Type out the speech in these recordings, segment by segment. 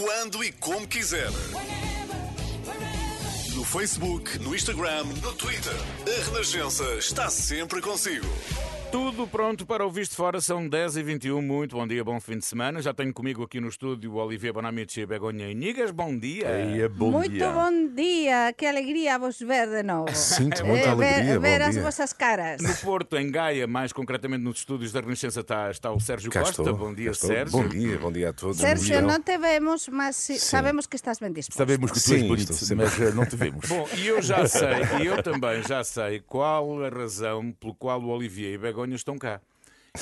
quando e como quiser. No Facebook, no Instagram, no Twitter. A Renascença está sempre consigo. Tudo pronto para o Visto Fora, são 10h21. Muito bom dia, bom fim de semana. Já tenho comigo aqui no estúdio o Olivier Bonamici e Begonha Inigas. Bom dia. Eia, bom Muito dia. bom dia, que alegria vos ver de novo. Sinto muita Eh, alegria, Ver, ver as dia. vossas caras. No Porto, em Gaia, mais concretamente nos estúdios da Renascença, está, está o Sérgio Cá Costa. estou, bom dia. Sérgio. Bom dia, bom dia a todos. Sérgio, não te vemos, mas si- sabemos que estás bem disposto. Sabemos que tu és Sim, bonito, mas não te vemos. Bom, e eu já sei, e eu também já sei qual a razão pelo qual o Olivier e Begonha estão cá.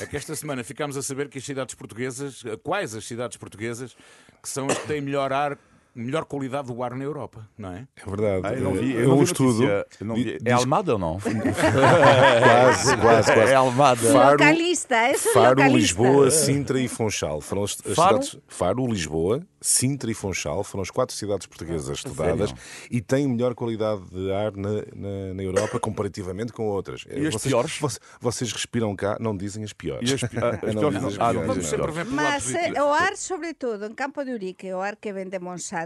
É que esta semana ficámos a saber que as cidades portuguesas, quais as cidades portuguesas, que são as que têm melhor ar, melhor qualidade do ar na Europa, não é? É verdade. Ah, eu não vi, É eu não um vi estudo. eu não vi. É diz- Almada ou não? Quase, quase, É quase. Almada. Faro- Localista, é Faro, localista. Lisboa, Sintra e Funchal. Foram as, as Faro? cidades. Faro, Lisboa, Sintra e Funchal foram as quatro cidades portuguesas estudadas e têm melhor qualidade de ar na, na, na Europa comparativamente com outras. E as vocês, piores? Vocês, vocês respiram cá, não dizem as piores. E as pi- ah, as Não piores não. Ah, não piores, Vamos dizem sempre as ver pelo lado Mas eh, positivo. o ar, sobretudo, en Campo de Urique, o ar que vem de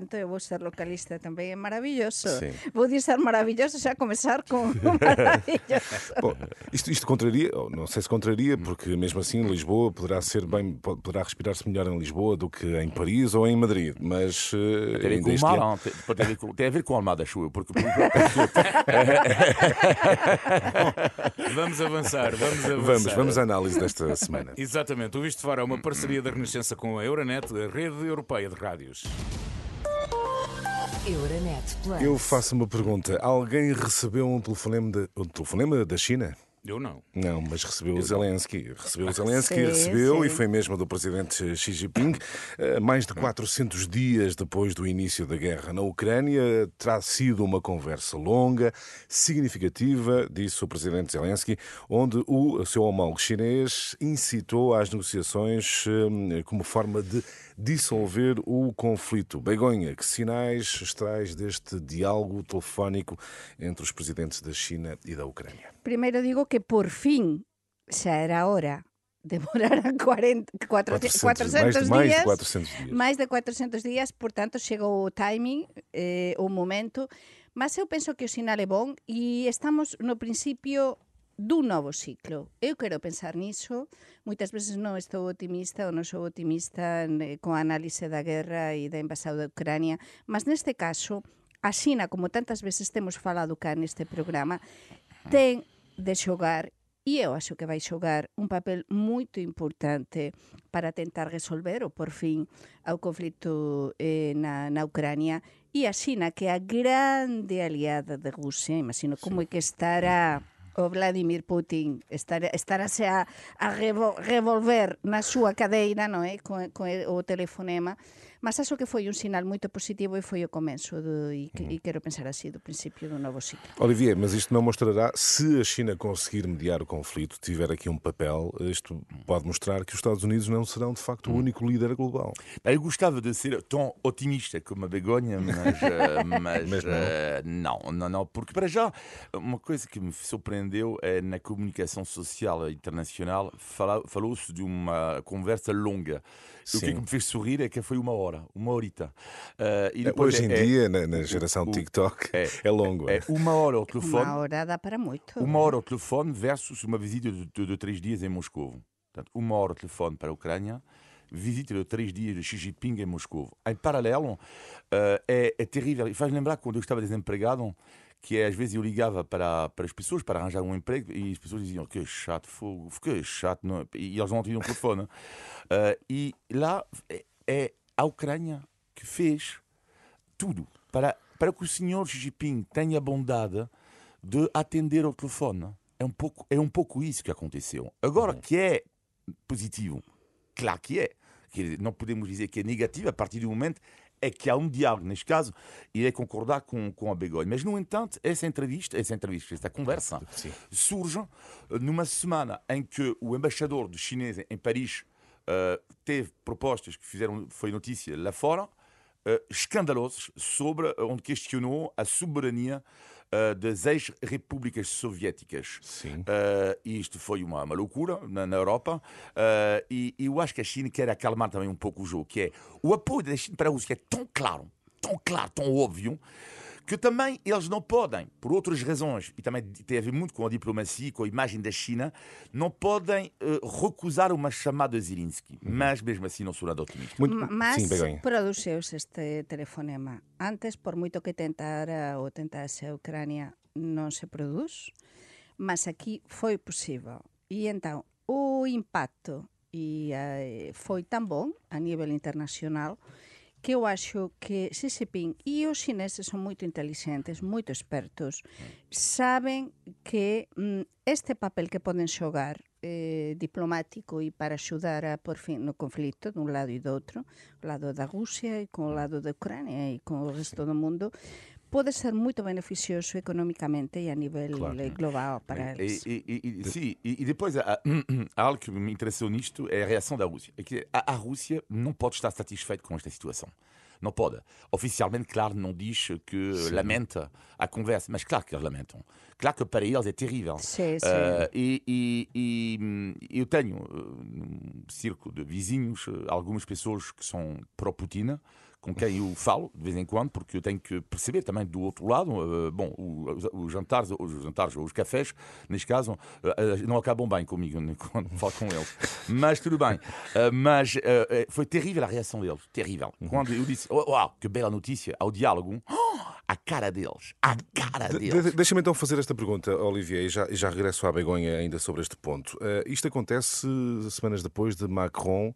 Monsanto, eu vou ser localista também, é maravilhoso. Sim. Vou dizer maravilhoso, já começar com maravilhoso. Bom, isto, isto contraria, não sei se contraria, porque mesmo assim Lisboa poderá ser bem, po- poderá respirar-se melhor em Lisboa do que em Paris ou em Madrid, mas eh, Tem a ver com? Tem, com, tem a ver com Almada, acho eu. Porque, Vamos avançar, vamos avançar. Vamos, vamos à análise desta semana. Exatamente, o Visto Fora é uma parceria da Renascença com a Euronet, a rede europeia de rádios. Eu faço uma pergunta. Alguém recebeu um telefonema, de, um telefonema da China? Eu não. Não, mas recebeu o Zelensky. Recebeu o Zelensky, Sim, recebeu sim. e foi mesmo do presidente Xi Jinping. Eh, Mais de 400 dias depois do início da guerra na Ucrânia, terá sido uma conversa longa, significativa, disse o presidente Zelensky, onde o seu homólogo chinês incitou às negociações eh, como forma de dissolver o conflito. Begonha, que sinais extrais deste diálogo telefónico entre os presidentes da China e da Ucrânia? Primeiro digo que por fin xa era hora. Demoraran 40, 400, 400 mais, de- mais de días. 400 dias. máis de 400 días, portanto, chegou o timing, eh, o momento, mas eu penso que o sinal é bon e estamos no principio dun novo ciclo. Eu quero pensar niso, moitas veces non estou optimista ou non sou optimista eh, con a análise da guerra e da invasão da Ucrania, mas neste caso, a Xina, como tantas veces temos falado cá neste programa, ten de xogar e eu acho que vai xogar un papel moito importante para tentar resolver o por fin ao conflito eh, na, na Ucrania e a Xina que é a grande aliada de Rusia, imagino como é que estará o Vladimir Putin estar, estarase a, a revo, revolver na súa cadeira, non é? Con, co o telefonema mas acho que foi un sinal moito positivo e foi o comenzo do, e, que, e quero pensar así do principio do novo ciclo Olivier, mas isto não mostrará, se a China conseguir mediar o conflito, tiver aqui um papel, isto pode mostrar que os Estados Unidos não serão de facto o único líder global. Eu gostava de ser tão otimista como a Begonha, mas, eh, mas, Mas não. eh, não, não, não, porque para já, uma coisa que me surpreendeu é na comunicação social internacional, falou-se de uma conversa longa. E O que, é Sim. que me fez sorrir é que foi uma hora, uma horita. Eh, e depois Hoje em é- dia, na, na geração o- TikTok, é, é- longo. é uma hora ao telefone. Uma hora dá para muito. Uma hora ao telefone versus uma visita de, de, de três dias em Moscou. Portanto, uma hora ao telefone para a Ucrânia, visita de três dias de Xi Jinping em Moscou. Em paralelo, eh, é, é terrível. E faz lembrar quando eu estava desempregado, que é, às vezes eu ligava para, para as pessoas para arranjar um emprego e as pessoas diziam que chato, fogo, que chato, não é?" e eles não o telefone. Eh, e lá é, é a Ucrânia que fez tudo para, para que o senhor Xi Jinping tenha a bondade de atender ao telefone. É um pouco, é um pouco isso que aconteceu. Agora, que é positivo, claro que é. Dizer, não podemos dizer que é negativo a partir do momento é que há um diálogo, neste caso, e é concordar com, com a Begonha. Mas, no entanto, essa entrevista, essa entrevista, esta conversa, surge eh, numa semana em que o embaixador de chinês em Paris eh, teve propostas que fizeram, foi notícia lá fora, eh, escandalosos sobre, eh, onde questionou a soberania uh, das ex-repúblicas soviéticas. Sim. Uh, e isto foi uma, uma loucura na, na Europa. Uh, e, e eu acho que a China quer acalmar também um pouco o jogo, que é o apoio da China para a Rússia é tão claro, tão claro, tão óbvio, que também eles não podem, por outras razões, e também tem a ver muito com a diplomacia, com a imagem da China, não podem uh, recusar uma chamada de Zelensky. Mas mesmo assim não sou nada otimista. Muito... Ma- Mas produceuse este telefonema. Antes, por moito que tentara ou tentase a Ucrania, non se produz, mas aquí foi posible. E entón, o impacto e, eh, foi tan bon a nivel internacional que eu acho que Xi Jinping e os chineses son moito inteligentes, moito expertos, saben que mm, este papel que poden xogar eh, diplomático e para axudar a por fin no conflito dun lado e do outro, o lado da Rusia e con o lado da Ucrania e con o resto do mundo, pode ser moito beneficioso economicamente e a nivel Claro. eh, global para E, eles. e, e, e, sim, e, e depois há, há algo que me interessou nisto é a reação da Rússia. É que a, a Rússia não pode estar satisfeita com esta situação. Não pode. Oficialmente, claro, não diz que lamenta a conversa, mas claro que eles lamentam. Claro que para eles é terrível. Sim, sim. Eh, e, e- e, hum, eu tenho eh, num círculo de vizinhos eh, algumas pessoas que são pró-Putin, com quem eu falo de vez em quando, porque eu tenho que perceber também do outro lado. eh, bom, os, jantares, os jantares ou os cafés, neste caso, eh, eh, não acabam bem comigo quando falo com eles. Mas tudo bem. Mas foi terrível a reação deles. Terrível. Quando eu disse, "Oh, uau, que bela notícia, ao diálogo, a cara deles, a cara De- deles. de- Deixa-me então fazer esta pergunta, Olivier, e já, já regresso à Begonha ainda sobre este ponto. Eh, isto acontece semanas depois de Macron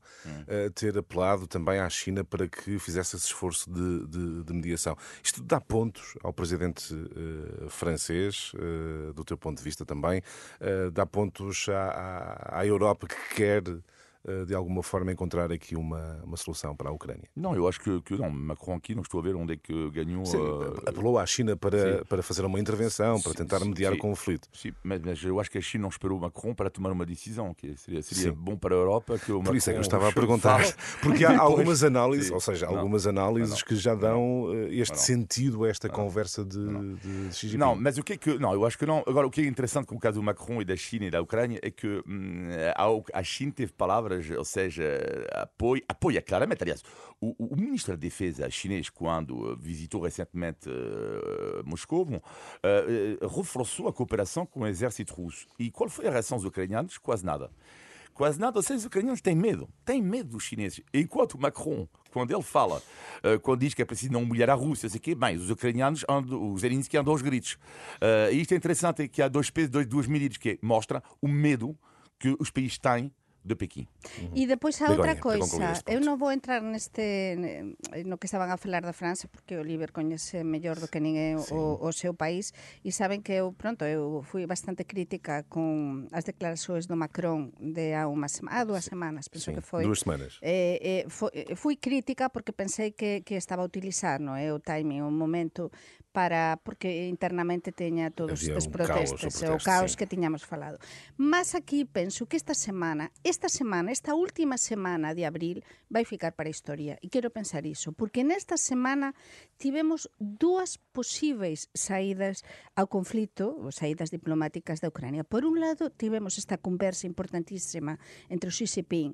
eh, ter apelado também à China para que fizesse esse esforço de, de- de mediação. Isto dá pontos ao presidente eh, francês, do teu ponto de vista também, dá pontos à, à- à Europa que quer, de alguma forma, encontrar aqui uma, uma solução para a Ucrânia. Não, eu acho que, que não. Macron aqui, não estou a ver onde é que ganhou. Sim, eh, apelou à China para, sim. para fazer uma intervenção, para Sim, tentar mediar o conflito. Sim, mas, mas eu acho que a China não esperou o Macron para tomar uma decisão, que seria, seria bom para a Europa que o Por isso é que eu estava a perguntar, porque há algumas análises, ou seja, Não. algumas análises Não. que já dão eh, este sentido a esta conversa de, de Xi Jinping. Não, mas o que é que. Não, eu acho que não. Agora, o que é interessante com o caso do Macron e da China e da Ucrânia é que hum, a, a China teve palavras, ou seja, apoio, apoia claramente. Aliás, o, o ministro da Defesa chinês, quando visitou recentemente eh, Moscou, eh, reforçou a cooperação com o exército russo. E qual foi a reação dos ucranianos? Quase nada. Quase nada, seja, os ucranianos têm medo, têm medo dos chineses. Enquanto Macron, quando ele fala, quando diz que é preciso não humilhar a Rússia, sei quê, bem, os ucranianos, andam, os Zelensky andam aos gritos. E isto é interessante, é que há dois pesos, duas medidas que mostra o medo que os países têm de Pequim. E depois a outra coisa, eu non vou entrar neste ne- no que estaban a falar da França porque o Oliver coñece mellor do que ninguén o, o seu país e saben que eu, pronto, eu fui bastante crítica con as declarações do Macron de há unha sema, há dúas semanas, penso que foi. duas semanas. Eh, eh, foi, eh, fui crítica porque pensei que, que estaba a utilizar no, eh, o timing, o momento para porque internamente teña todos estes un caos, o protestos, o caos sí. que tiñamos falado. Mas aquí penso que esta semana, esta semana, esta última semana de abril vai ficar para a historia. E quero pensar iso, porque nesta semana tivemos dúas posíveis saídas ao conflito, ou saídas diplomáticas da Ucrania. Por un lado, tivemos esta conversa importantísima entre o Xi Jinping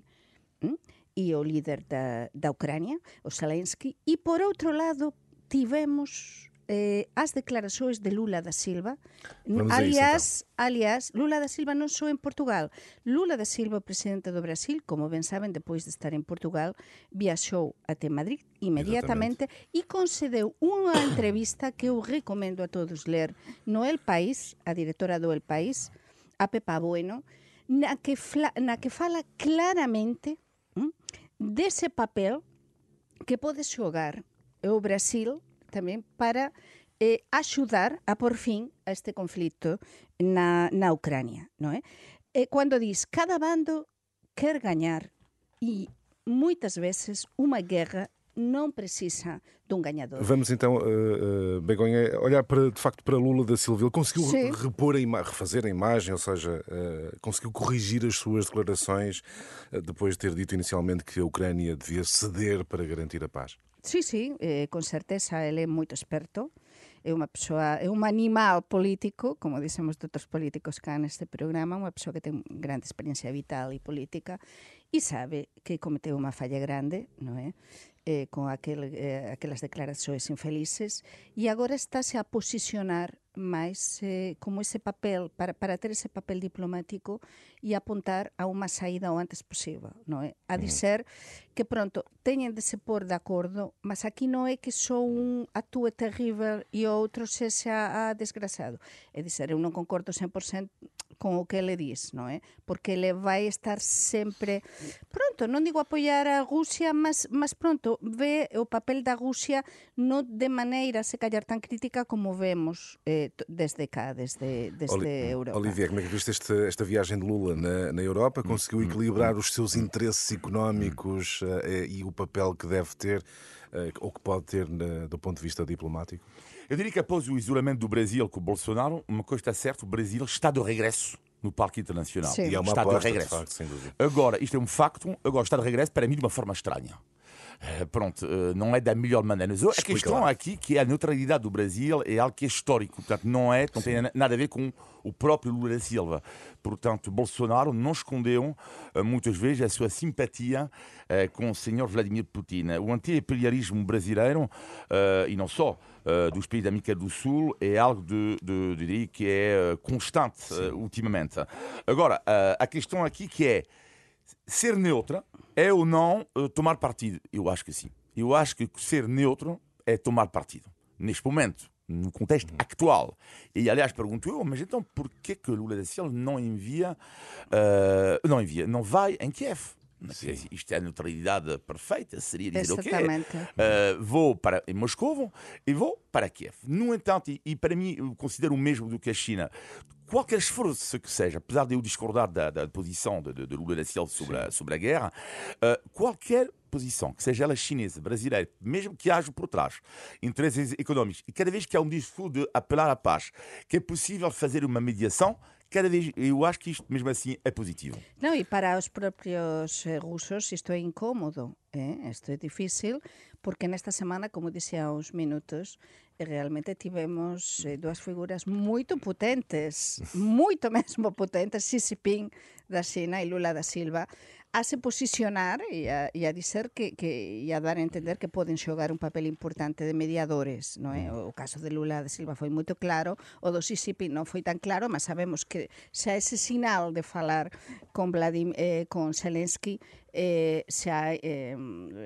e o líder da, da Ucrania, o Zelensky, e por outro lado tivemos eh, as declaracións de Lula da Silva, Vamos alias, alias, Lula da Silva non só en Portugal. Lula da Silva, presidente do Brasil, como ben saben, depois de estar en Portugal, viaxou até Madrid inmediatamente e concedeu unha entrevista que eu recomendo a todos ler no El País, a directora do El País, a Pepa Bueno, na que, fla, na que fala claramente hm, dese papel que pode xogar o Brasil tamén para eh, a por fin a este conflito na, na Ucrania, non é? E cando cada bando quer gañar e moitas veces unha guerra non precisa dun gañador. Vamos então, eh, eh, Begonha, olhar para, de facto para Lula da Silva. Ele conseguiu Sim. repor a refazer a imagem, ou seja, eh, conseguiu corrigir as suas declarações depois de ter dito inicialmente que a Ucrânia devia ceder para garantir a paz. Sí, eh, con certeza ele é moito experto é unha persoa, é un animal político, como dicemos de outros políticos cá neste programa, unha persoa que ten grande experiencia vital e política e sabe que cometeu unha falla grande, non é? Eh, con aquel, eh, aquelas declarações infelices e agora estáse a posicionar máis eh, como ese papel, para, para ter ese papel diplomático e apuntar a unha saída o antes posible, non é? A dizer que pronto, teñen de se pôr de acordo, mas aquí non é que só un actúe terrível e o outro se xa a desgraçado. É dizer, eu non concordo 100% con o que ele dis, non é? Porque ele vai estar sempre pronto, non digo apoiar a Rusia, mas, mas pronto, ve o papel da Rusia non de maneira se callar tan crítica como vemos eh, desde cá, desde, desde Oli- Europa. Olivier, como é que viste esta, esta viagem de Lula na, na Europa? Conseguiu equilibrar os seus interesses económicos eh, e o papel que deve ter, eh, ou que pode ter na- do ponto de vista diplomático? Eu diria que após o isolamento do Brasil com o Bolsonaro, uma coisa está certa, o Brasil está de regresso no palco internacional. Sim. E é uma está de aposta, de regresso. facto. Agora, isto é um facto, agora está de regresso para mim de uma forma estranha. Eh, Pronto, eh, não é da melhor maneira. Mas A questão aqui que é a neutralidade do Brasil é algo que é histórico, portanto não é, não tem nada a ver com o próprio Lula da Silva. Portanto, Bolsonaro não escondeu eh, muitas vezes a sua simpatia com o senhor Vladimir Putin. O anti-imperialismo brasileiro, e não só, dos países da América do Sul, é algo de, de, de, que é constante ultimamente. Agora, a questão aqui que é ser neutra é ou não eh, tomar partido? Eu acho que sim. Eu acho que ser neutro é tomar partido. Neste momento, no contexto atual. E, aliás, pergunto eu, mas então por que que Lula da Silva não envia, eh, não envia, não vai em Kiev? Isto é a neutralidade perfeita, seria dizer, ok, Exatamente. eh, vou para Moscou e vou para Kiev. No entanto, e, e para mim, eu considero o mesmo do que a China. Qualquer esforço que seja, apesar de eu discordar da, da posição de, de, de Lula da Silva sobre a, sobre a guerra, eh, qualquer posição, que seja ela chinesa, brasileira, mesmo que haja por trás interesses económicos, e cada vez que há um discurso de apelar à paz, que é possível fazer uma mediação, cada vez eu acho que isto mesmo assim é positivo. No, e para os propios eh, rusos isto é incómodo, eh? isto é difícil, porque nesta semana, como dixía há uns minutos, eh, realmente tivemos dúas figuras moito potentes, moito mesmo potentes, Xi Jinping da China e Lula da Silva, a se posicionar e a, e a dizer que, que e a dar a entender que poden xogar un papel importante de mediadores, non é? O, o caso de Lula da Silva foi moito claro, o do Jinping non foi tan claro, mas sabemos que xa ese sinal de falar con Vladim, eh, con Zelensky eh, eh,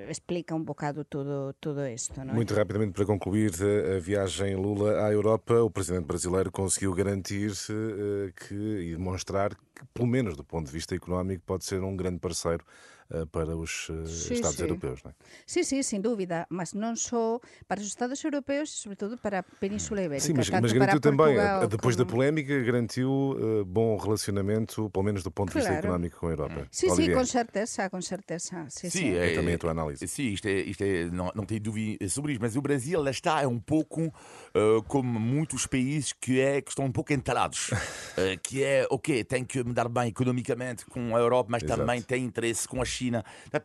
explica un bocado todo todo isto, non é? Muito rapidamente, para concluir a a viagem Lula à Europa, o presidente brasileiro conseguiu garantir eh, que e demonstrar que, pelo menos do ponto de vista económico, pode ser um grande parceiro eh, para os eh, Sí, Estados sí. europeus. Não é? Sí, sí, sin dúbida, mas non só para os Estados europeus, e sobre todo para a Península Ibérica. Sim, mas, tanto mas para garantiu também, Portugal eh, depois da como- polémica, garantiu eh, bom relacionamento, pelo menos do ponto de vista Claro. económico, com a Europa. Sí, Olivier, con certeza, con certeza. Sí, sí. é também a tua análise. Sim, isto é, isto é não, não tenho dúvida sobre isso, mas o Brasil lá está é um pouco eh, como muitos países que, é, que estão um pouco entalados. Eh, que é, ok, tem que me dar bem economicamente com a Europa, mas Exato. também tem interesse com a China.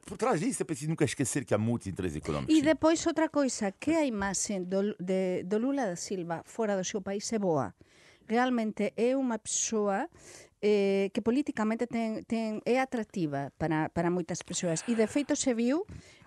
Por trás disso é preciso nunca esquecer que há muito interesse económico. E depois outra coisa, que a imaxe do, de, do Lula da Silva fora do seu país é boa. Realmente é unha persoa eh, que políticamente ten, ten, é atractiva para, para moitas persoas. E de feito se viu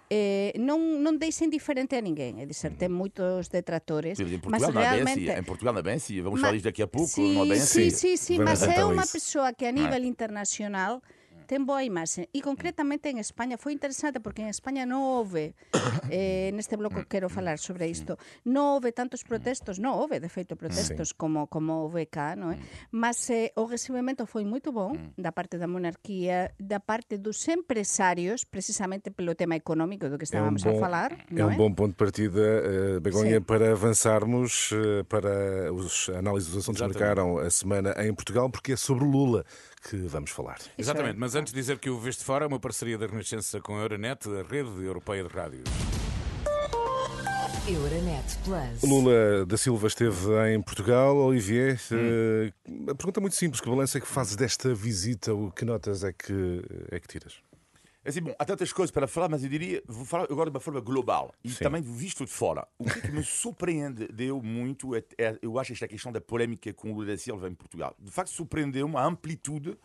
eh, non, non deixa indiferente a ninguén. É dizer, ten moitos detratores, Em mas Portugal, é bem realmente... assim. Em Portugal não é bem assim. Vamos Ma- falar isto daqui a pouco. Sí, não é bem assim. sí, sí, sí, mas é então unha isso. persoa que a nível internacional ten boa imaxe e concretamente en España foi interesante porque en España non houve eh, neste bloco quero falar sobre isto non houve tantos protestos non houve de feito protestos como como houve cá non é? mas eh, o recibimento foi moito bom da parte da monarquía da parte dos empresarios precisamente pelo tema económico do que estábamos a falar É non um bom ponto de partida, eh, Begonha, Sim. para avançarmos eh, para os a análise dos assuntos que Exatamente. marcaram a semana em Portugal, porque é sobre Lula que vamos falar. Exatamente, mas antes de dizer que o Veste Fora é uma parceria da Renascença com a Euronet, a rede europeia de rádio. Euronet Plus. Lula da Silva esteve em Portugal. Olivier, Hum. eh, a pergunta é muito simples: que balanço é que fazes desta visita? O que notas é que, é que tiras? Assim, bom, há tantas coisas para falar, mas eu diria, vou falar agora de uma forma global e Sim. também visto de fora. O que, é que me surpreendeu muito é, é, eu acho, esta questão da polémica com o Lula da Silva em Portugal. De facto, surpreendeu-me a amplitude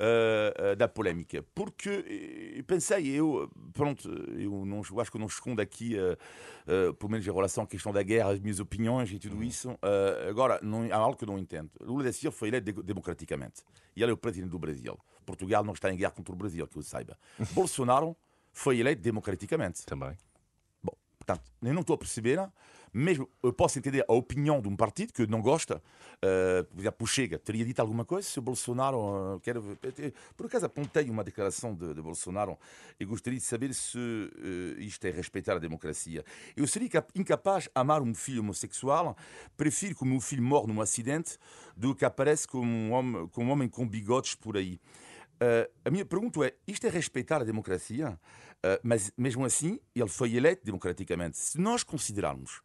eh, eh, da polémica, porque eh, eu pensei, eu, pronto, eu, não, eu acho que eu não escondo aqui, eh, eh, pelo menos em relação à questão da guerra, as minhas opiniões e tudo isso. Eh, agora, não, há algo que eu não entendo. Lula da Silva foi eleito de- democraticamente e ele é o presidente do Brasil. Portugal não está em guerra contra o Brasil, que eu saiba. Bolsonaro foi eleito democraticamente. Também. Bom, portanto, eu não estou a perceber, mesmo eu posso entender a opinião de um partido que não gosta, uh, por exemplo, o Chega teria dito alguma coisa se o Bolsonaro uh, quer. Por acaso apontei uma declaração de, de Bolsonaro e gostaria de saber se uh, isto é respeitar a democracia. Eu seria cap- incapaz de amar um filho homossexual, prefiro que o meu filho morra num acidente do que aparece como um homem, como um homem com bigodes por aí. Uh, a minha pergunta é: isto é respeitar a democracia? Uh, mas mesmo assim, ele foi eleito democraticamente. Se nós considerarmos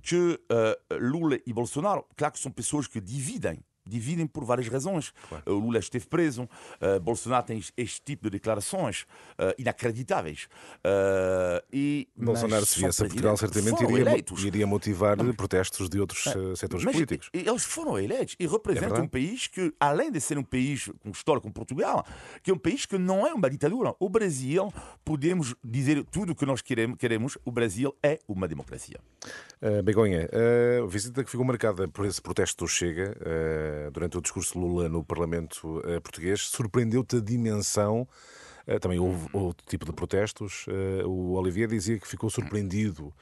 que uh, Lula e Bolsonaro, claro que são pessoas que dividem. Dividem por várias razões. Uh, Lula esteve preso, uh, Bolsonaro tem este tipo de declarações uh, inacreditáveis. Uh, e, Bolsonaro, se viesse a Portugal, certamente iria, eleitos. iria motivar protestos de outros eh, setores Mas políticos. Eles foram eleitos e representam verdade. um país que, além de ser um país com história como Portugal, que é um país que não é uma ditadura. O Brasil, podemos dizer tudo o que nós queremos, o Brasil é uma democracia. Uh, Begonha, a visita que ficou marcada por esse protesto do Chega durante o discurso de Lula no Parlamento uh, português, surpreendeu-te a dimensão. Uh, também houve outro tipo de protestos. O Olivier dizia que ficou surpreendido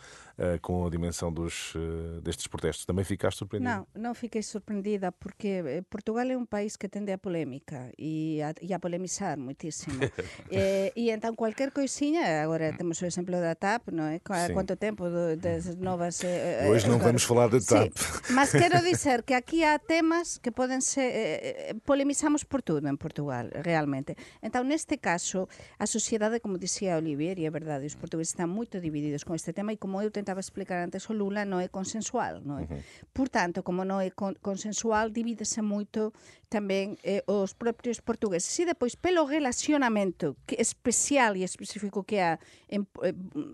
com a dimensão dos, uh, destes protestos. Também ficaste surpreendido? Não, não fiquei surpreendida porque eh, Portugal é um país que tende a polémica e a, e a polemizar muitíssimo. eh, e então qualquer coisinha, agora temos o exemplo da TAP, não é? Há Sim. quanto tempo das novas... eh, eh, Hoje não agora- vamos falar da TAP. mas quero dizer que aquí há temas que poden ser eh, eh, polemizamos por tudo en Portugal, realmente. Então, neste caso, a sociedade, como dicía Olivier, e é verdade, os portugueses están moito divididos con este tema e como eu tentaba explicar antes, o Lula non é consensual, é? Por tanto, como non é con consensual, divídese moito tamén eh, os propios portugueses. E depois, pelo relacionamento especial e específico que há eh,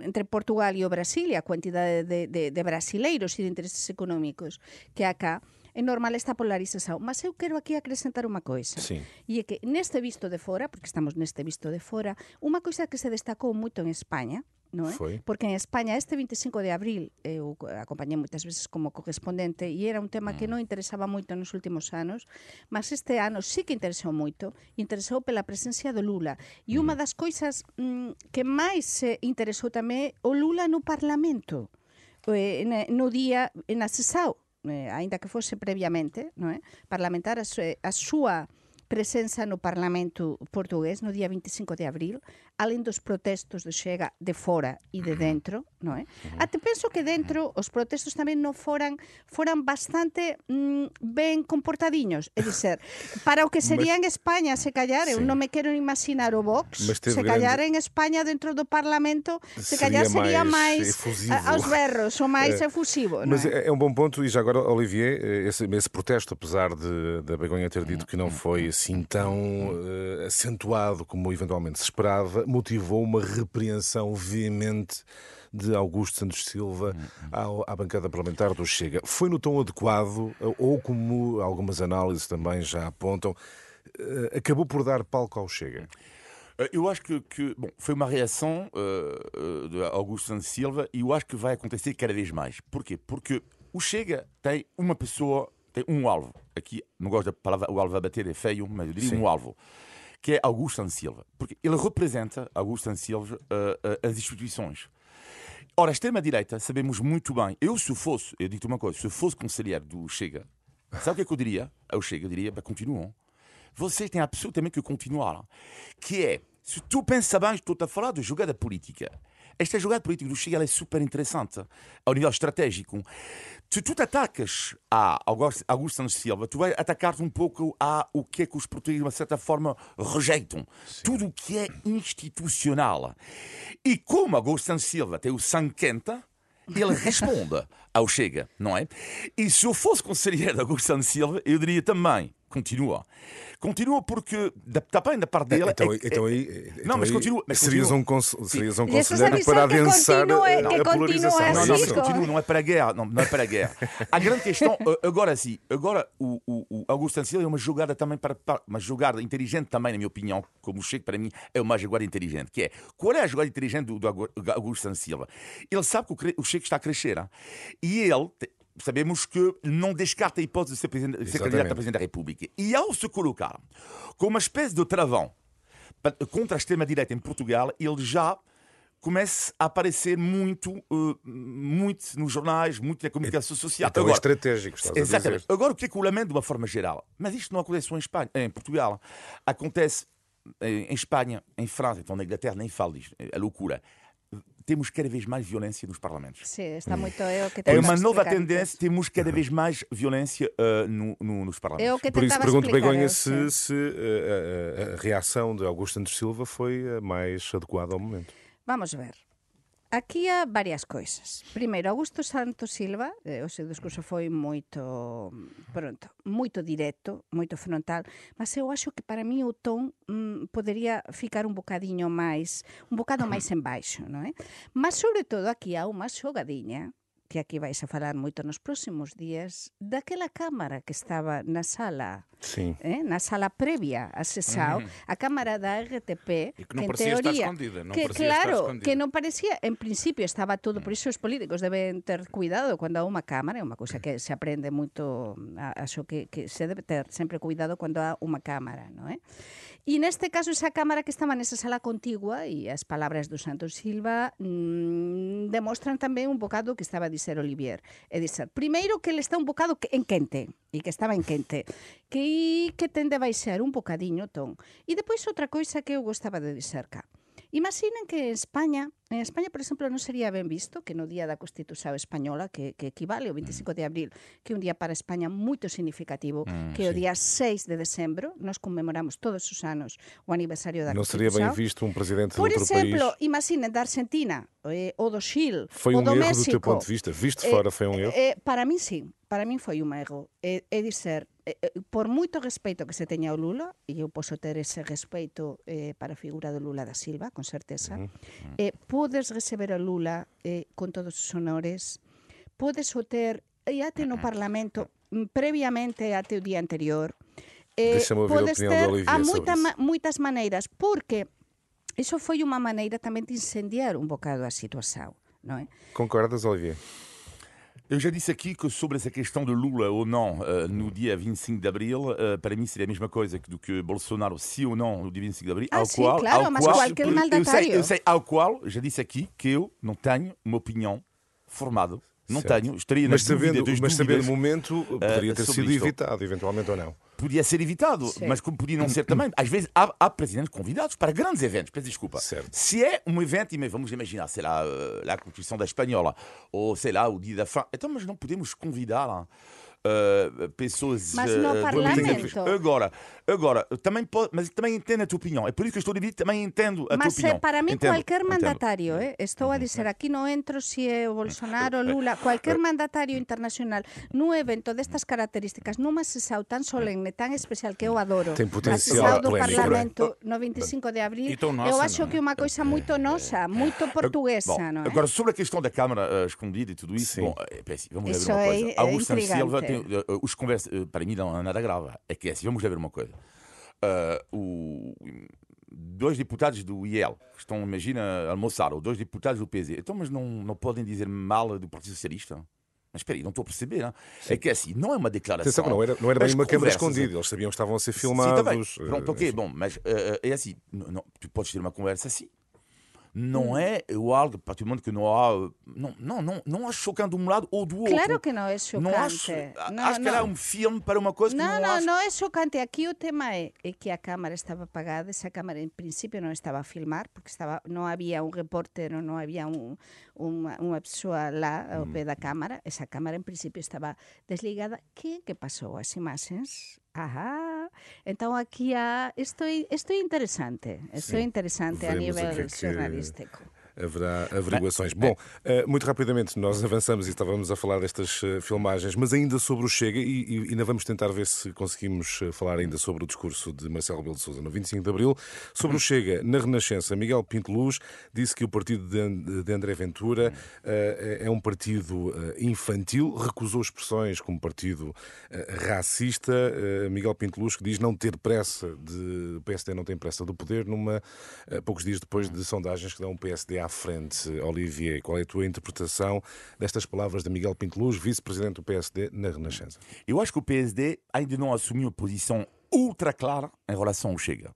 entre Portugal e o Brasil e a quantidade de, de, de brasileiros e de intereses económicos que há cá, é normal esta polarización. Mas eu quero aquí acrescentar unha coisa. Sim. E é que neste visto de fora, porque estamos neste visto de fora, unha coisa que se destacou moito en España, non é? Foi. Porque en España este 25 de abril eu acompañei moitas veces como correspondente e era un tema que non interesaba moito nos últimos anos, mas este ano sí que interesou moito, interesou pela presencia do Lula. E unha das coisas mm, que máis se interesou tamén o Lula no Parlamento eh, no día en a Sesao, eh, aínda que fose previamente, non é? parlamentar a, a súa presenza no Parlamento portugués no día 25 de abril, além dos protestos do Chega de fora e de dentro, non é? Até penso que dentro os protestos tamén non foran foran bastante mm, ben comportadiños, é dizer, para o que sería en España, se callar, eu non me quero imaginar o Vox, se callar grande- en España dentro do Parlamento, se Seria callar sería máis a- aos berros, ou máis É. efusivo, Mas é? é é um bom ponto, e já agora, Olivier, eh, esse, esse protesto, apesar de, da Begonha ter dito que não foi assim tão eh, acentuado como eventualmente se esperava, motivou uma repreensão veemente de Augusto Santos Silva ao- à bancada parlamentar do Chega. Foi no tom adequado, eh, ou como algumas análises também já apontam, eh, acabou por dar palco ao Chega? Uh, Eu acho que, que, bom, foi uma reação uh, de Augusto Santos Silva e eu acho que vai acontecer cada vez mais. Porquê? Porque o Chega tem uma pessoa, tem um alvo. Aqui, não gosto da palavra, o alvo a bater é feio, mas eu diria Sim. um alvo. Que é Augusto Santos Silva. Porque ele representa, Augusto Santos Silva, uh, uh, as instituições. Ora, a extrema-direita, sabemos muito bem. Eu, se fosse, eu digo-te uma coisa, se eu fosse conselheiro do Chega, sabe o que é que eu diria? Ao Chega, eu diria, "Bah, continuam. Vocês têm absolutamente que continuar. Que é, se tu pensa bem, estou a falar de jogada política. Esta jogada política do Chega é super interessante ao nível estratégico. Se tu te atacas a Augusto Santos Silva, tu vai atacar-te um pouco a o que é que os portugueses, de uma certa forma, rejeitam. Tudo o que é institucional. E como Augusto Santos Silva tem o sangue quente, ele responde ao Chega, não é? E se eu fosse conselheiro de Augusto Santos Silva, eu diria também, Continua. Continua porque, da, também da parte dele. Então, é que- então é- aí, Não, então mas continua. Mas serias, continua. um cons- serias um conselheiro para que adensar continua- a, que a continua polarização. assim, Não, não, mas continua, não é para a guerra. Não, não é para a guerra. A grande questão, eh, agora sim, agora o, o, o Augusto Silva é uma jogada também para, para. Uma jogada inteligente também, na minha opinião, como o Chico, para mim, é uma jogada inteligente. Que é, qual é a jogada inteligente do, do Augusto Silva? Ele sabe que o, o Chico está a crescer. hein? E ele. Sabemos que não descarta a hipótese de ser, presidente- de ser candidato a presidente da República. E ao se colocar como uma espécie de travão contra a extrema-direita em Portugal, ele já começa a aparecer muito, eh, muito nos jornais, muito na comunicação social. Então é estratégico, estás Exatamente. Agora, o que é que eu lamento de uma forma geral? Mas isto não acontece só em, Espanha, em Portugal. Acontece em em Espanha, em França, então na Inglaterra, nem falo disto. É loucura. Temos cada vez mais violência nos parlamentos. Sí, está moito é o que É uma nova explicar tendência, temos cada vez mais violência eh, no- no- nos É o parlamentos. que Por isso pergunto, Begonha, eu se, se eh, a, a- a reação de Augusto Santos Silva foi a mais adequada ao momento. Vamos ver. Aquí há varias coisas. Primeiro, Augusto Santos Silva, eh, o seu discurso foi moito, pronto, moito directo, moito frontal, mas eu acho que para mí o ton mm, podería ficar un bocadiño máis, un bocado máis en baixo, non é? Mas sobre todo aquí há unha xogadiña que aquí vais a falar moito nos próximos días, daquela cámara que estaba na sala, sí. eh, na sala previa a Sesao, mm. a cámara da RTP, e que, non parecía en teoría, escondida, non que claro, escondida. que non parecía, en principio estaba todo, mm. por iso os políticos deben ter cuidado cando há unha cámara, é unha cousa que se aprende moito, mm, acho que, que se debe ter sempre cuidado cando há unha cámara, non é? E neste caso, esa cámara que estaba nesa sala contigua e as palabras do Santos Silva mm, demostran tamén un bocado que estaba a dizer Olivier. É dizer, primeiro que ele está un bocado en quente, e que estaba en quente, que, que tende a baixar un bocadiño ton. E depois outra coisa que eu gostaba de dizer cá. Imaginen que en España, en España, por exemplo, non sería ben visto que no día da Constitución Española, que, que equivale ao 25 de abril, que un día para España moito significativo, que é o día 6 de decembro, nós conmemoramos todos os anos o aniversario da Não seria bem Constitución. visto um presidente de Por outro exemplo, país? imaginen da Argentina, eh, ou do Chile, Foi ou um do erro México. do teu ponto de vista? Visto Eh, fora, foi um erro? Eh, para mí sí, para mí foi un erro. É, é dizer, eh, eh, por moito respeito que se teña ao Lula, e eu posso ter ese respeito eh, para a figura do Lula da Silva, con certeza, eh, podes receber a Lula eh, con todos os honores, podes o ter e até no Parlamento mm, previamente até o día anterior. Eh, podes ter a moita, ma- moitas maneiras, porque iso foi unha maneira tamén de incendiar un bocado a situación, non é? Concordas, Olivier? Eu já disse aqui que sobre essa questão de Lula ou não eh, no dia 25 de abril, eh, para mim seria a mesma coisa do que Bolsonaro, sim ou não, no dia 25 de abril. Ah, ao sim, qual, claro, ao mas qual, qualquer eu sei, eu sei, ao qual, já disse aqui que eu não tenho uma opinião formada. Não Certo. tenho, estaria Mas sabendo, das mas sabendo dúvidas. o momento, poderia ter sido isto. evitado, eventualmente ou não. Podia ser evitado, Sim. mas como podia não ser também. Às vezes há, há presidentes convidados para grandes eventos. Peço desculpa. Certo. Se é um evento, e vamos imaginar, sei lá, eh, a Constituição da Espanhola, ou sei lá, o dia da fã, então, mas não podemos convidar eh, pessoas. Mas eh, no do Parlamento. Agora, agora também pode, mas também entendo a tua opinião. É por isso que eu estou a dizer, também entendo a Mas tua opinião. eh, para mí Entendo, cualquier entendo. mandatario, eh, estou a dizer aquí no entro si é o Bolsonaro, Lula, cualquier mandatario internacional nun evento destas características, nunha sesao tan solemne, tan especial que eu adoro. Tem a potencial sesao do Parlamento no 25 de abril, E tão eu acho é? que é unha coisa moito nosa, moito portuguesa, Bom, é? Agora, sobre a questão da Câmara eh, escondida e tudo isso, Sim. bom, é, péssimo. vamos ver uma é coisa. é Augusto intrigante. Silva tem, os conversa, eh, para mim não é nada grave. É que é assim, vamos lá ver uma coisa. Eh, o, dois deputados do IEL, que estão, imagina, a almoçar, ou dois deputados do PZ, então, mas não, não podem dizer mal do Partido Socialista? Mas espera aí, não estou a perceber. Não? É que é assim, não é uma declaração. Atenção não era, não era bem uma câmara escondida, eles sabiam que estavam a ser Sim, filmados. tá bem. Pronto, ok, bom, mas eh, é assim, não, não, tu podes ter uma conversa assim. Não é o algo, a partir do momento que não há. Não, não, não, não acho chocante de um lado ou do outro. Claro que non é Não acho, chocante. Non, acho que era um filme para uma coisa que No, não, no, acho. no é chocante. Aquí o tema é, é que a cámara estaba apagada, esa cámara en principio non estaba a filmar, porque estaba non había un repórter, non había un, unha, unha persoa lá ao pé da cámara, esa cámara en principio estaba desligada. Que que pasou as imaxes? Ajá. Entón aquí há isto é, isto é interesante, isto é Sim. interesante a Veremos o nivel que é que- xornalístico. Haverá averiguações. Bom, eh, muito rapidamente, nós avançamos e estávamos a falar destas eh, filmagens, mas ainda sobre o Chega, e, e ainda vamos tentar ver se conseguimos eh, falar ainda sobre o discurso de Marcelo Rebelo de Sousa no 25 de Abril. Sobre o Chega, na Renascença, Miguel Pinto Luz disse que o partido de André Ventura é um partido infantil, recusou expressões como partido racista. Miguel Pinto Luz que diz não ter pressa de o PSD não tem pressa do poder numa poucos dias depois de sondagens que dão o PSD à frente. Olivier, qual é a tua interpretação destas palavras de Miguel Pinto Luz, vice-presidente do PSD na Renascença? Eu acho que o PSD ainda não assumiu uma posição ultra clara em relação ao Chega.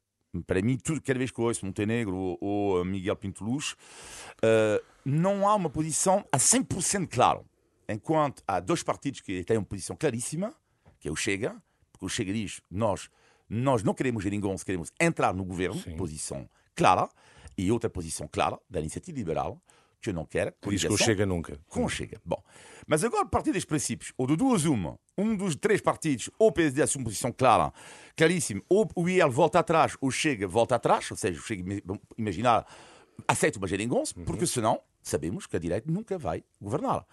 Para mim, tudo, cada vez que eu ouço Montenegro ou, ou Miguel Pinto Luz, uh, não há uma posição a 100% clara. Enquanto há dois partidos que têm uma posição claríssima, que é o Chega, porque o Chega diz nós, nós não queremos geringonça, queremos entrar no governo, Sim. posição clara, e outra posição clara da iniciativa liberal, que não quer Diz que o Chega nunca. com o Chega. Bom, mas agora, a partir destes princípios, ou de duas uma, um dos três partidos, ou o PSD assume posição clara, claríssima, ou o IEL volta atrás, ou o Chega volta atrás, ou seja, o Chega, imaginar, aceita uma geringonça, porque senão sabemos que a direita nunca vai governar.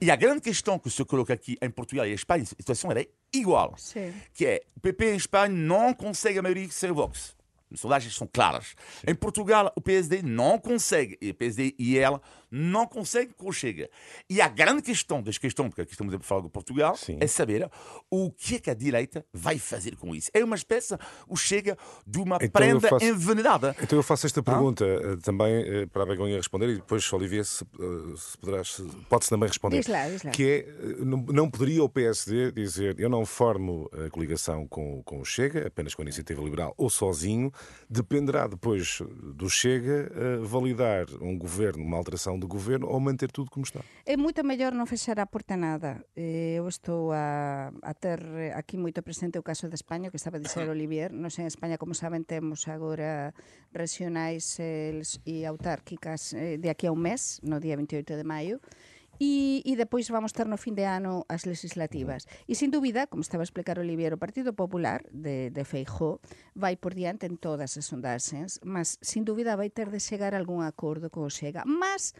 E a grande questão que se coloca aqui em Portugal e em Espanha, a situação era igual, Sim. que é o PP em Espanha não consegue a maioria sem o Vox. As sondagens são claras. Em Portugal, o PSD não consegue, e o PSD e ela não conseguem com o Chega. E a grande questão das questões, porque aqui estamos a falar de Portugal, Sim. é saber o que é que a direita vai fazer com isso. É uma espécie, o Chega, de uma Então prenda faço- envenenada. Então eu faço esta pergunta eh, também eh, para a Begonha responder e depois, Olivier, se, eh, se poderás, se- pode-se também responder. Diz lá, diz lá. Que é, não, não poderia o PSD dizer eu não formo a coligação com, com o Chega, apenas com a Iniciativa Liberal ou sozinho, dependerá depois do Chega validar um governo, uma alteração do governo ou manter tudo como está. É moito mellor non fechar a porta a nada. Eh, Eu estou a, a ter aquí moito presente o caso de España, que estaba a dizer Olivier. Nos en España, como saben, temos agora regionais eh, e autárquicas eh, de aquí a un mes, no día 28 de maio. E, e depois vamos ter no fin de ano as legislativas. E sin dúbida, como estaba a explicar Olivier, o Partido Popular de, de Feijó vai por diante en todas as sondaxes, mas sin dúbida vai ter de chegar a algún acordo co o Chega. Mas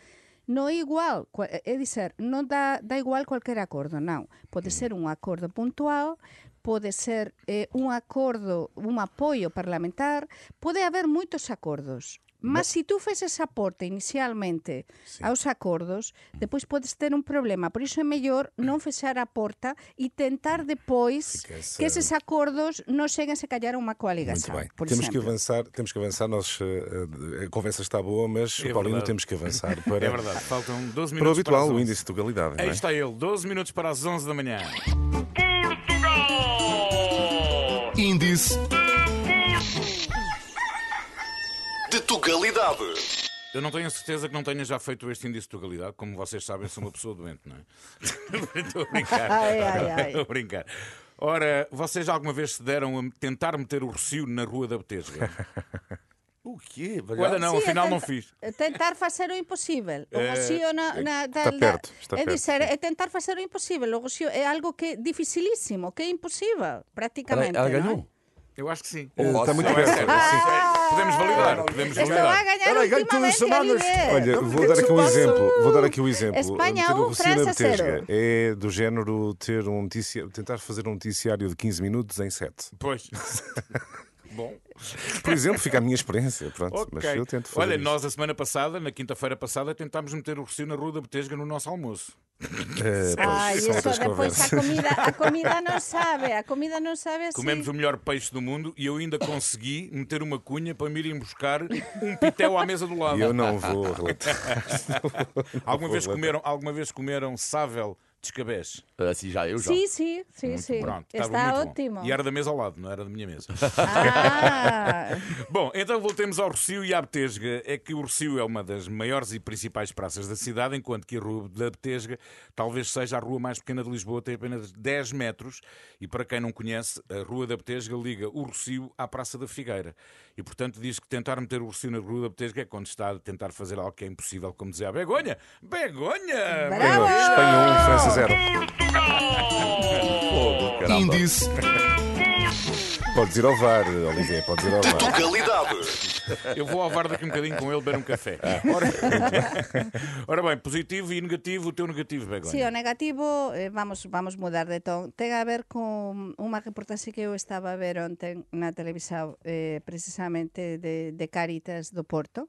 non é igual, é dizer, non dá, dá igual cualquier acordo, non. Pode ser un acordo puntual, pode ser eh, un acordo, un apoio parlamentar, pode haber moitos acordos. Mas se tú feses a porta inicialmente aos acordos, depois podes ter un problema. Por iso é mellor non fechar a porta e tentar depois essa- que eses acordos non cheguen se callar a Muito unha coaligação. bem. por Temos que avançar, temos que avançar. Nós, eh, a conversa está boa, mas, É Paulino, verdade. temos que avançar para, É verdade, faltam 12 para o minutos habitual, as o 11. índice de legalidade. não Aí é? está ele, 12 minutos para as 11 da manhã. Índice Tugalidade. Eu não tenho a certeza que não tenha já feito este índice de legalidade. Como vocês sabem, sou uma pessoa doente, não é? Estou a brincar. Ai, ai, ai. Estou a brincar. Ora, vocês alguma vez se deram a tentar meter o Rocio na Rua da Betesga? O quê? Olha, não, Sí, afinal é não fiz. é Tentar facer o impossível. O Eh, Rocío na, na, da, está da- perto, está é perto, dizer, sim. é tentar facer o impossível. O Rocío é algo que é dificilísimo, que é impossível, praticamente. Ela não é? ganhou. Eu acho que sim. Está muito Não, é perto. sério. Ah! Podemos validar, podemos validar. a ganhar ganha todas as semanas. Olha, vou dar aqui um exemplo. Vou dar aqui um exemplo. Espanha um, Betesga. É do género ter um tentar fazer um noticiário de 15 minutos em 7. Pois. Bom. Por exemplo, fica a minha experiência. Pronto, Ok. mas eu tento fazer Olha, isto. nós a semana passada, na quinta-feira passada, tentámos meter o Rocio na Rua da Betesga no nosso almoço. Eh, pois, são isso depois a comida, a comida não sabe, a comida não sabe assim. Comemos o melhor peixe do mundo e eu ainda consegui meter uma cunha para me irem buscar um pitel à mesa do lado. E eu não vou relatar. Alguma vez comeram, alguma vez comeram sável de escabés? Assim já, eu já. Sim, sim, sim, sim. Pronto, Está muito bom. ótimo. E era da mesa ao lado, não era da minha mesa. Ah, Bom, então voltemos ao Rocio e à Betesga. É que o Rocio é uma das maiores e principais praças da cidade, enquanto que a Rua da Betesga talvez seja a rua mais pequena de Lisboa, tem apenas 10 metros. E para quem não conhece, a Rua da Betesga liga o Rocio à Praça da Figueira. E portanto diz que tentar meter o Rocio na Rua da Betesga é quando está a tentar fazer algo que é impossível, como dizia a Begonha. Begonha! Bravo! Espanha 1, França 0. Fogo. Índice Podes ir ao VAR, Olivier, podes ir ao VAR. Tugalidade. Eu vou ao VAR daqui um bocadinho com ele beber um café. Ora, ora bem, positivo e negativo, o teu negativo, Begonha. Sí, o negativo, eh, vamos, vamos mudar de ton, ten a ver con unha reportaxe que eu estaba a ver ontem na televisão eh, precisamente de, de Caritas do Porto,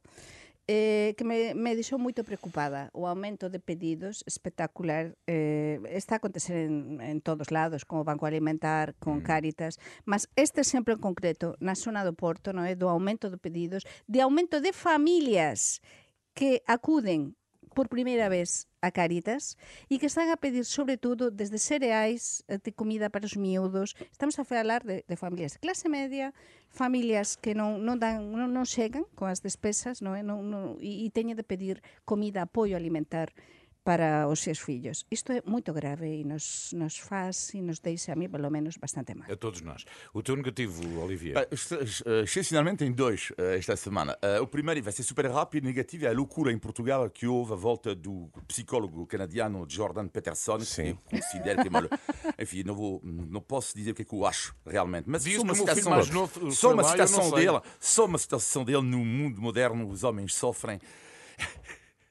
eh, que me, me deixou moito preocupada. O aumento de pedidos espectacular eh, está a acontecer en, en todos lados, con o Banco Alimentar, con Caritas, mas este exemplo en concreto, na zona do Porto, non é do aumento de pedidos, de aumento de familias que acuden por primeira vez a Caritas e que están a pedir, sobre todo, desde cereais, eh, de comida para os miúdos. Estamos a falar de, de familias de clase media, familias que non, non, dan, non, non chegan con as despesas non? Non, non, e, e teñen de pedir comida, apoio alimentar para os seus fillos. Isto é moito grave e nos, nos faz e nos deixa a mí, pelo menos, bastante mal. A todos nós. O teu negativo, Olivier. Ah, eh, Excepcionalmente tem dois eh, esta semana. Eh, O primeiro vai ser super rápido, negativo, é a loucura em Portugal que houve a volta do psicólogo canadiano Jordan Peterson, Sim. que eu considero que é. Enfim, não, vou, não posso dizer o que é que eu acho realmente, mas Diz só uma citação, mais novo só uma lá, citação dele, só uma citação dele no mundo moderno, os homens sofrem.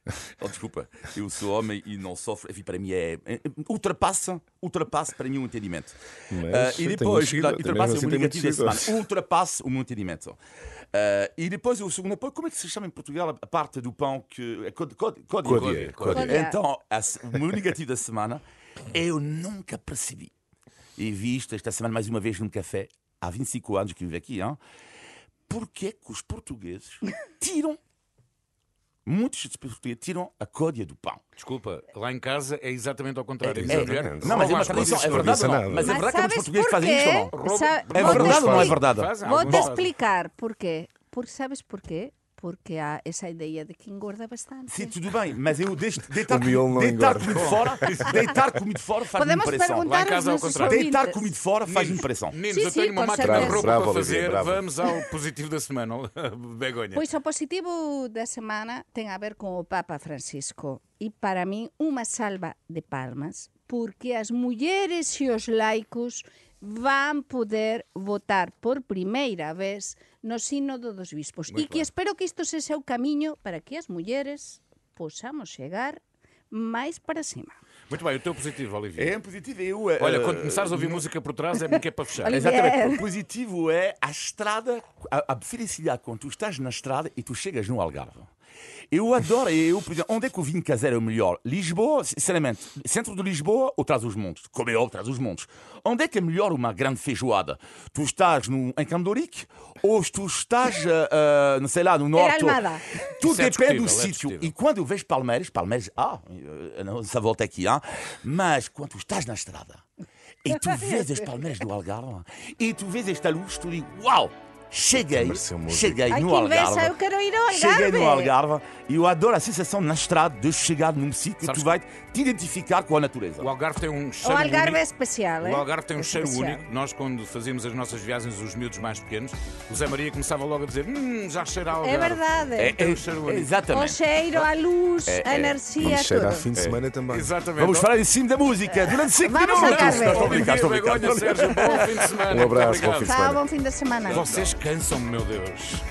Oh, desculpa, eu sou homem e não sofro. Enfim, para mim é. é- Ultrapassa, ultrapassa para mim o entendimento. Mas tem e depois, tem ultrapassa assim o tem negativo da semana. Ultrapassa o meu entendimento. Ah, e depois o segundo apoio, como é que se chama em Portugal a parte do pão que. É códia. códia. Então, o meu negativo da semana eu nunca percebi. E vi isto esta semana mais uma vez num café, há 25 anos que vivo aqui, hein? Porquê que os portugueses tiram. Muitos tiram a códia do pão. Desculpa, lá em casa é exatamente ao contrário. É, a é. mulher, Não, mas é uma tradição, é verdade ou não? Mas é Mas verdade que os portugueses por fazem isto ou não? É É verdade ou não é verdade? Vou-te explicar porquê. Porque sabes porquê? Porque há essa ideia de que engorda bastante. Sim, tudo bem, mas eu deixo, deitar, O miolo não deitar comida fora, deitar comida fora faz Podemos impressão. Lá perguntar em casa ao contrário. Deitar comida fora faz impressão. Meninos, Sim, eu tenho sim, uma com máquina de roupa Bravo, para fazer. bravo. Vamos ao positivo da semana, Begonha. Pois o positivo da semana ten a ver con o Papa Francisco e para min unha salva de palmas porque as mulleres e os laicos van poder votar por primeira vez no sínodo dos bispos e que espero que isto sexa o camiño para que as mulleres possamos chegar máis para cima. Muito bem, o teu positivo, Olivier. É positivo. Eu, Olha, eh, quando começares a ouvir música por trás é porque é para fechar. Exatamente. O positivo é a estrada, a, a felicidade quando tu estás na estrada e tu chegas no Algarve. Eu adoro, eu, por exemplo, onde é que o vinho caseiro é o melhor? Lisboa, sinceramente, centro de Lisboa ou traz os montes? Como é óbvio, traz os montes. Onde é que é melhor uma grande feijoada? Tu estás no, em Camdoric ou tu estás, ah, ah, não sei lá, no norte? Almada. Tudo Isso é depende do é sítio. discutível. E quando eu vejo Palmeiras, Palmeiras, ah, eh, não, essa volta aqui, ah, mas quando tu estás na estrada e tu vês as palmeiras do Algarve e tu vês esta luz, tu diz, uau! Cheguei, cheguei Ai, no Algarve. eu quero ir ao Cheguei Algarve. no Algarve e eu adoro a sensação na estrada de chegar num sítio que tu vais te identificar com a natureza. O Algarve tem um O cheiro Algarve é único. especial, é? O Algarve tem um É cheiro especial. único. Nós, quando fazíamos as nossas viagens, os miúdos mais pequenos, o Zé Maria começava logo a dizer: Hum, já cheira Algarve. É verdade. É, é, um cheiro único. O exatamente. cheiro, a luz, a energia, E cheira a fim de semana também. Exatamente. Vamos falar em cima da música durante 5 Vamos minutos. Algarve. Estou a brincar, estou a brincar. Begonha, Sérgio, bom fim de semana. Um abraço, Muito bom fim de obrigado. semana. Tchau, bom fim de semana. Vocês cansam-me, meu Deus.